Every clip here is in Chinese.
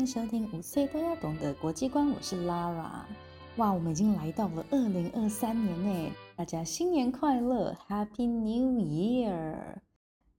迎收听五岁都要懂的国际观，我是 Lara。哇，我们已经来到了二零二三年呢，大家新年快乐，Happy New Year！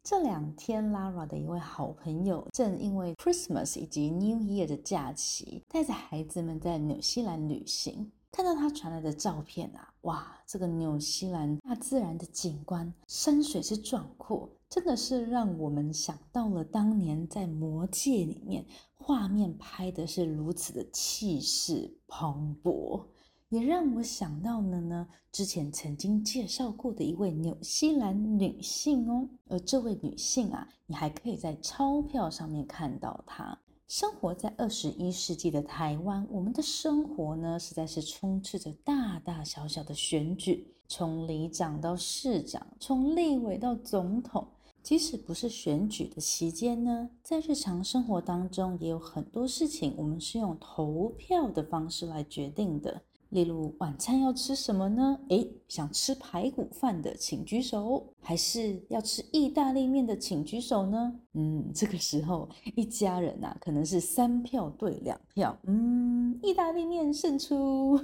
这两天，Lara 的一位好朋友正因为 Christmas 以及 New Year 的假期，带着孩子们在纽西兰旅行。看到他传来的照片啊，哇，这个纽西兰大自然的景观，山水之壮阔，真的是让我们想到了当年在《魔戒》里面画面拍的是如此的气势磅礴。也让我想到了呢，之前曾经介绍过的一位纽西兰女性哦，而这位女性啊，你还可以在钞票上面看到她。生活在二十一世纪的台湾，我们的生活呢，实在是充斥着大大小小的选举，从里长到市长，从立委到总统。即使不是选举的期间呢，在日常生活当中，也有很多事情，我们是用投票的方式来决定的。例如晚餐要吃什么呢？诶，想吃排骨饭的请举手，还是要吃意大利面的请举手呢？嗯，这个时候一家人呐，可能是三票对两票，嗯，意大利面胜出。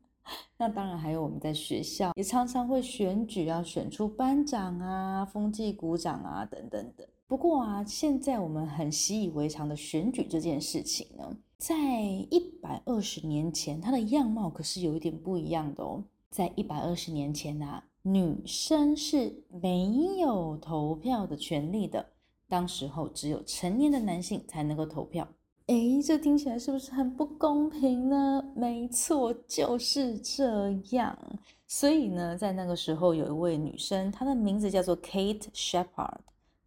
那当然还有我们在学校也常常会选举，要选出班长啊、风纪股长啊等等的。不过啊，现在我们很习以为常的选举这件事情呢。在一百二十年前，她的样貌可是有一点不一样的哦。在一百二十年前呐，女生是没有投票的权利的。当时候只有成年的男性才能够投票。诶，这听起来是不是很不公平呢？没错，就是这样。所以呢，在那个时候，有一位女生，她的名字叫做 Kate Shepherd，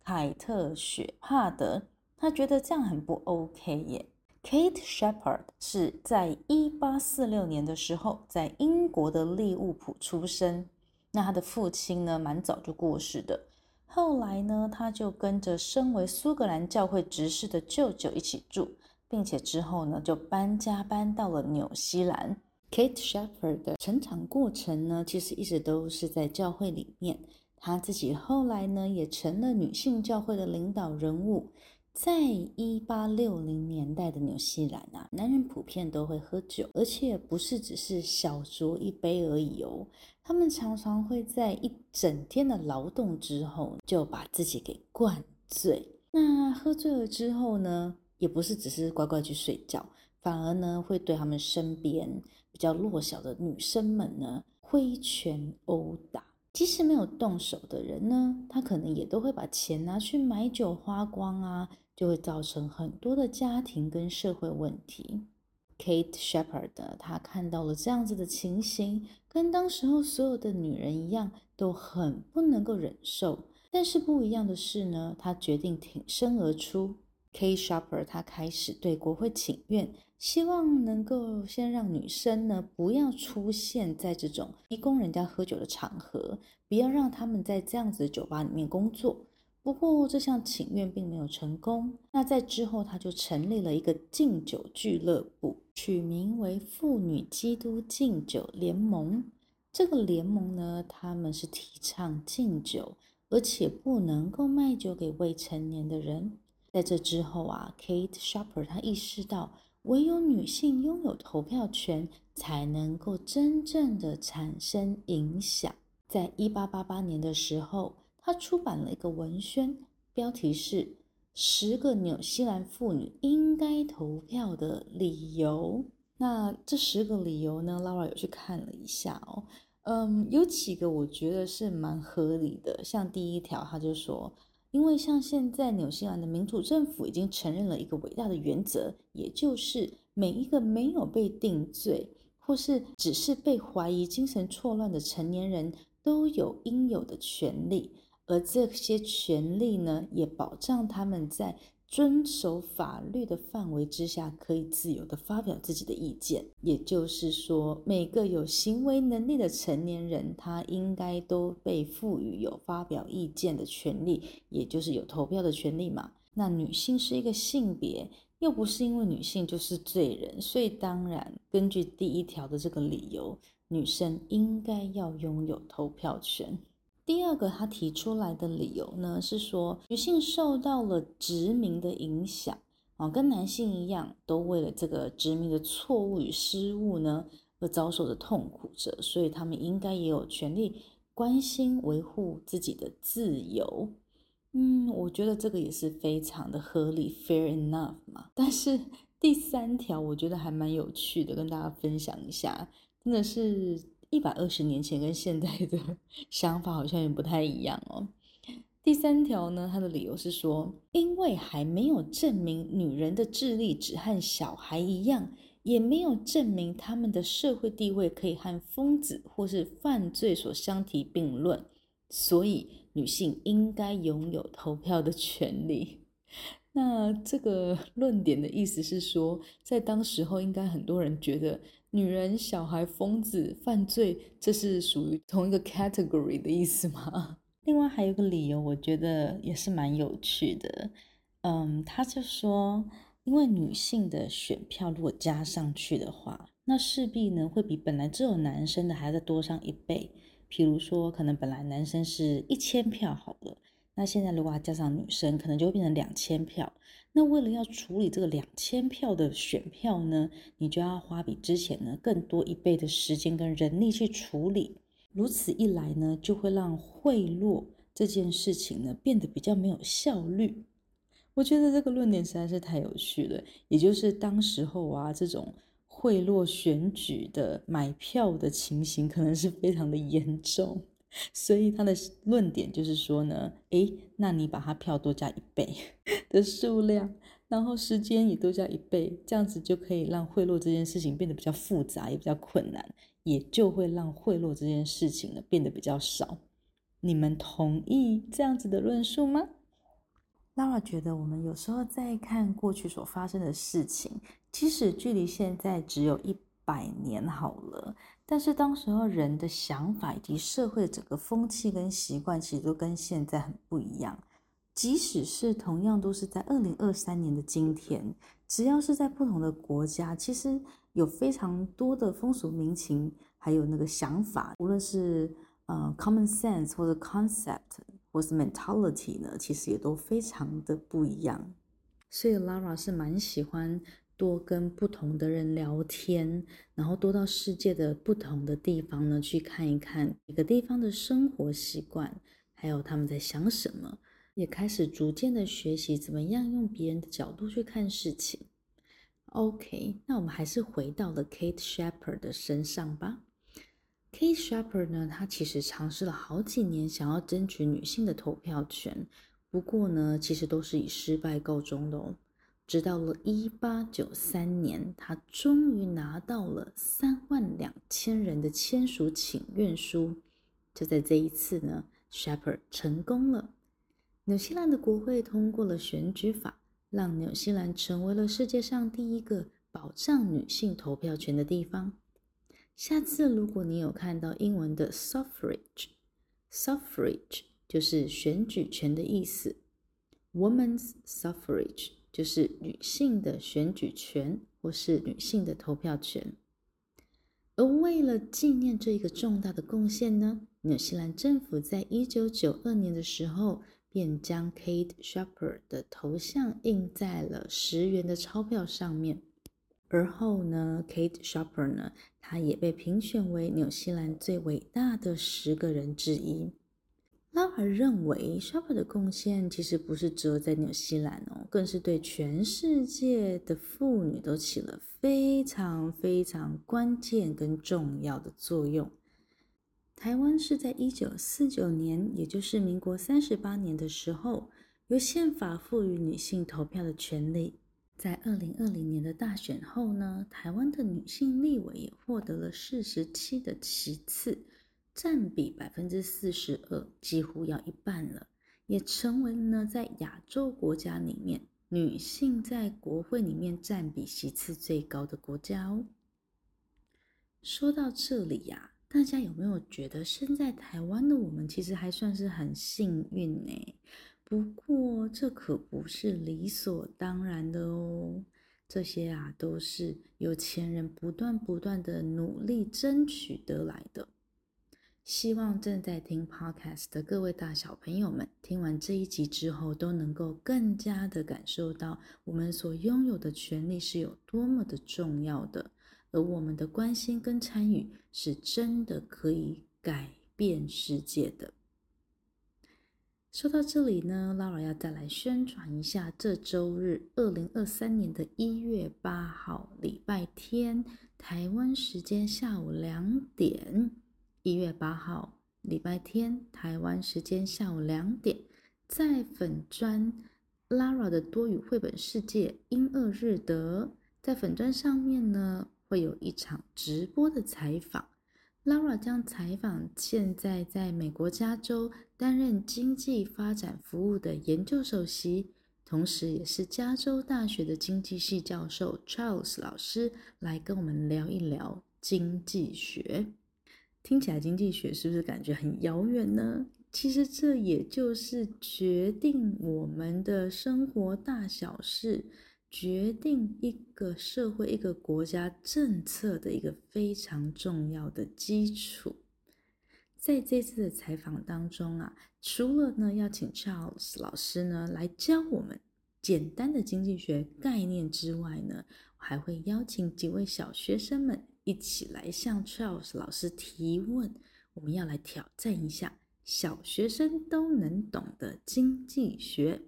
凯特·雪帕德。她觉得这样很不 OK 耶。Kate Shepherd 是在一八四六年的时候在英国的利物浦出生。那他的父亲呢，蛮早就过世的。后来呢，他就跟着身为苏格兰教会执事的舅舅一起住，并且之后呢，就搬家搬到了纽西兰。Kate Shepherd 的成长过程呢，其实一直都是在教会里面。他自己后来呢，也成了女性教会的领导人物。在一八六零年代的纽西兰啊，男人普遍都会喝酒，而且不是只是小酌一杯而已哦。他们常常会在一整天的劳动之后，就把自己给灌醉。那喝醉了之后呢，也不是只是乖乖去睡觉，反而呢会对他们身边比较弱小的女生们呢挥拳殴打。即使没有动手的人呢，他可能也都会把钱拿去买酒花光啊。就会造成很多的家庭跟社会问题。Kate Shepherd 她看到了这样子的情形，跟当时候所有的女人一样，都很不能够忍受。但是不一样的是呢，她决定挺身而出。Kate Shepherd 她开始对国会请愿，希望能够先让女生呢不要出现在这种逼供人家喝酒的场合，不要让他们在这样子的酒吧里面工作。不过这项请愿并没有成功。那在之后，他就成立了一个敬酒俱乐部，取名为“妇女基督敬酒联盟”。这个联盟呢，他们是提倡敬酒，而且不能够卖酒给未成年的人。在这之后啊，Kate Sharper 她意识到，唯有女性拥有投票权，才能够真正的产生影响。在一八八八年的时候。他出版了一个文宣，标题是《十个纽西兰妇女应该投票的理由》。那这十个理由呢，Laura 有去看了一下哦。嗯，有几个我觉得是蛮合理的，像第一条，他就说，因为像现在纽西兰的民主政府已经承认了一个伟大的原则，也就是每一个没有被定罪或是只是被怀疑精神错乱的成年人都有应有的权利，而这些权利呢，也保障他们在。遵守法律的范围之下，可以自由的发表自己的意见。也就是说，每个有行为能力的成年人，他应该都被赋予有发表意见的权利，也就是有投票的权利嘛。那女性是一个性别，又不是因为女性就是罪人，所以当然，根据第一条的这个理由，女生应该要拥有投票权。第二个，他提出来的理由呢，是说女性受到了殖民的影响啊，跟男性一样，都为了这个殖民的错误与失误呢，而遭受着痛苦着，所以他们应该也有权利关心维护自己的自由。嗯，我觉得这个也是非常的合理，fair enough 嘛。但是第三条，我觉得还蛮有趣的，跟大家分享一下，真的是。一百二十年前跟现在的 想法好像也不太一样哦。第三条呢，它的理由是说，因为还没有证明女人的智力只和小孩一样，也没有证明他们的社会地位可以和疯子或是犯罪所相提并论，所以女性应该拥有投票的权利。那这个论点的意思是说，在当时候应该很多人觉得。女人、小孩、疯子、犯罪，这是属于同一个 category 的意思吗？另外还有个理由，我觉得也是蛮有趣的。嗯，他就说，因为女性的选票如果加上去的话，那势必呢会比本来只有男生的还要再多上一倍。譬如说，可能本来男生是一千票好了，那现在如果加上女生，可能就会变成两千票。那为了要处理这个两千票的选票呢，你就要花比之前呢更多一倍的时间跟人力去处理。如此一来呢，就会让贿赂这件事情呢变得比较没有效率。我觉得这个论点实在是太有趣了。也就是当时候啊，这种贿赂选举的买票的情形，可能是非常的严重。所以他的论点就是说呢，诶，那你把他票多加一倍 的数量，然后时间也多加一倍，这样子就可以让贿赂这件事情变得比较复杂，也比较困难，也就会让贿赂这件事情呢变得比较少。你们同意这样子的论述吗？Lara 觉得我们有时候在看过去所发生的事情，即使距离现在只有一百年好了。但是当时候人的想法以及社会的整个风气跟习惯，其实都跟现在很不一样。即使是同样都是在二零二三年的今天，只要是在不同的国家，其实有非常多的风俗民情，还有那个想法，无论是呃 common sense 或者 concept 或是 mentality 呢，其实也都非常的不一样。所以 Lara 是蛮喜欢。多跟不同的人聊天，然后多到世界的不同的地方呢去看一看每个地方的生活习惯，还有他们在想什么，也开始逐渐的学习怎么样用别人的角度去看事情。OK，那我们还是回到了 Kate Shepherd 的身上吧。Kate Shepherd 呢，她其实尝试了好几年想要争取女性的投票权，不过呢，其实都是以失败告终的哦。直到了一八九三年，他终于拿到了三万两千人的签署请愿书。就在这一次呢，Shepherd 成功了。纽西兰的国会通过了选举法，让纽西兰成为了世界上第一个保障女性投票权的地方。下次如果你有看到英文的 suffrage，suffrage 就是选举权的意思，woman's suffrage。就是女性的选举权，或是女性的投票权。而为了纪念这一个重大的贡献呢，纽西兰政府在一九九二年的时候，便将 Kate Shaper 的头像印在了十元的钞票上面。而后呢，Kate Shaper 呢，她也被评选为纽西兰最伟大的十个人之一。拉尔认为莎普的贡献其实不是只有在纽西兰哦，更是对全世界的妇女都起了非常非常关键跟重要的作用。台湾是在一九四九年，也就是民国三十八年的时候，由宪法赋予女性投票的权利。在二零二零年的大选后呢，台湾的女性立委也获得了四十七的席次，占比百分之四十二，几乎要一半了，也成为呢在亚洲国家里面女性在国会里面占比席次最高的国家哦。说到这里呀，大家有没有觉得身在台湾的我们其实还算是很幸运呢？不过，这可不是理所当然的哦。这些啊，都是有钱人不断不断的努力争取得来的。希望正在听 Podcast 的各位大小朋友们，听完这一集之后，都能够更加的感受到我们所拥有的权利是有多么的重要的，而我们的关心跟参与，是真的可以改变世界的。说到这里呢，Lara 要再来宣传一下，这周日，二零二三年的一月八号，礼拜天，台湾时间下午两点。一月八号，礼拜天，台湾时间下午两点，在粉砖 Lara 的多语绘本世界英二日德，在粉砖上面呢，会有一场直播的采访。Lara 将采访现在在美国加州担任经济发展服务的研究首席，同时也是加州大学的经济系教授 Charles 老师，来跟我们聊一聊经济学。听起来经济学是不是感觉很遥远呢？其实这也就是决定我们的生活大小事。决定一个社会、一个国家政策的一个非常重要的基础。在这次的采访当中啊，除了呢要请 Charles 老师呢来教我们简单的经济学概念之外呢，还会邀请几位小学生们一起来向 Charles 老师提问。我们要来挑战一下小学生都能懂的经济学，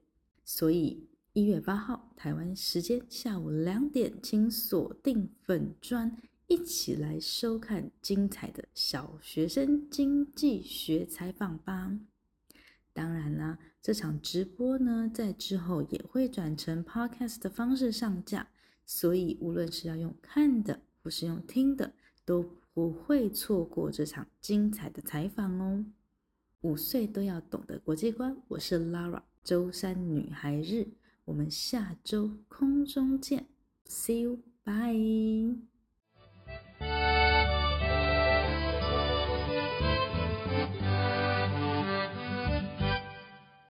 所以。一月八号，台湾时间下午两点，请锁定粉砖，一起来收看精彩的小学生经济学采访吧。当然啦，这场直播呢，在之后也会转成 podcast 的方式上架，所以无论是要用看的，不是用听的，都不会错过这场精彩的采访哦。五岁都要懂得国际观，我是 Lara，周三女孩日。我们下周空中见，See you，bye。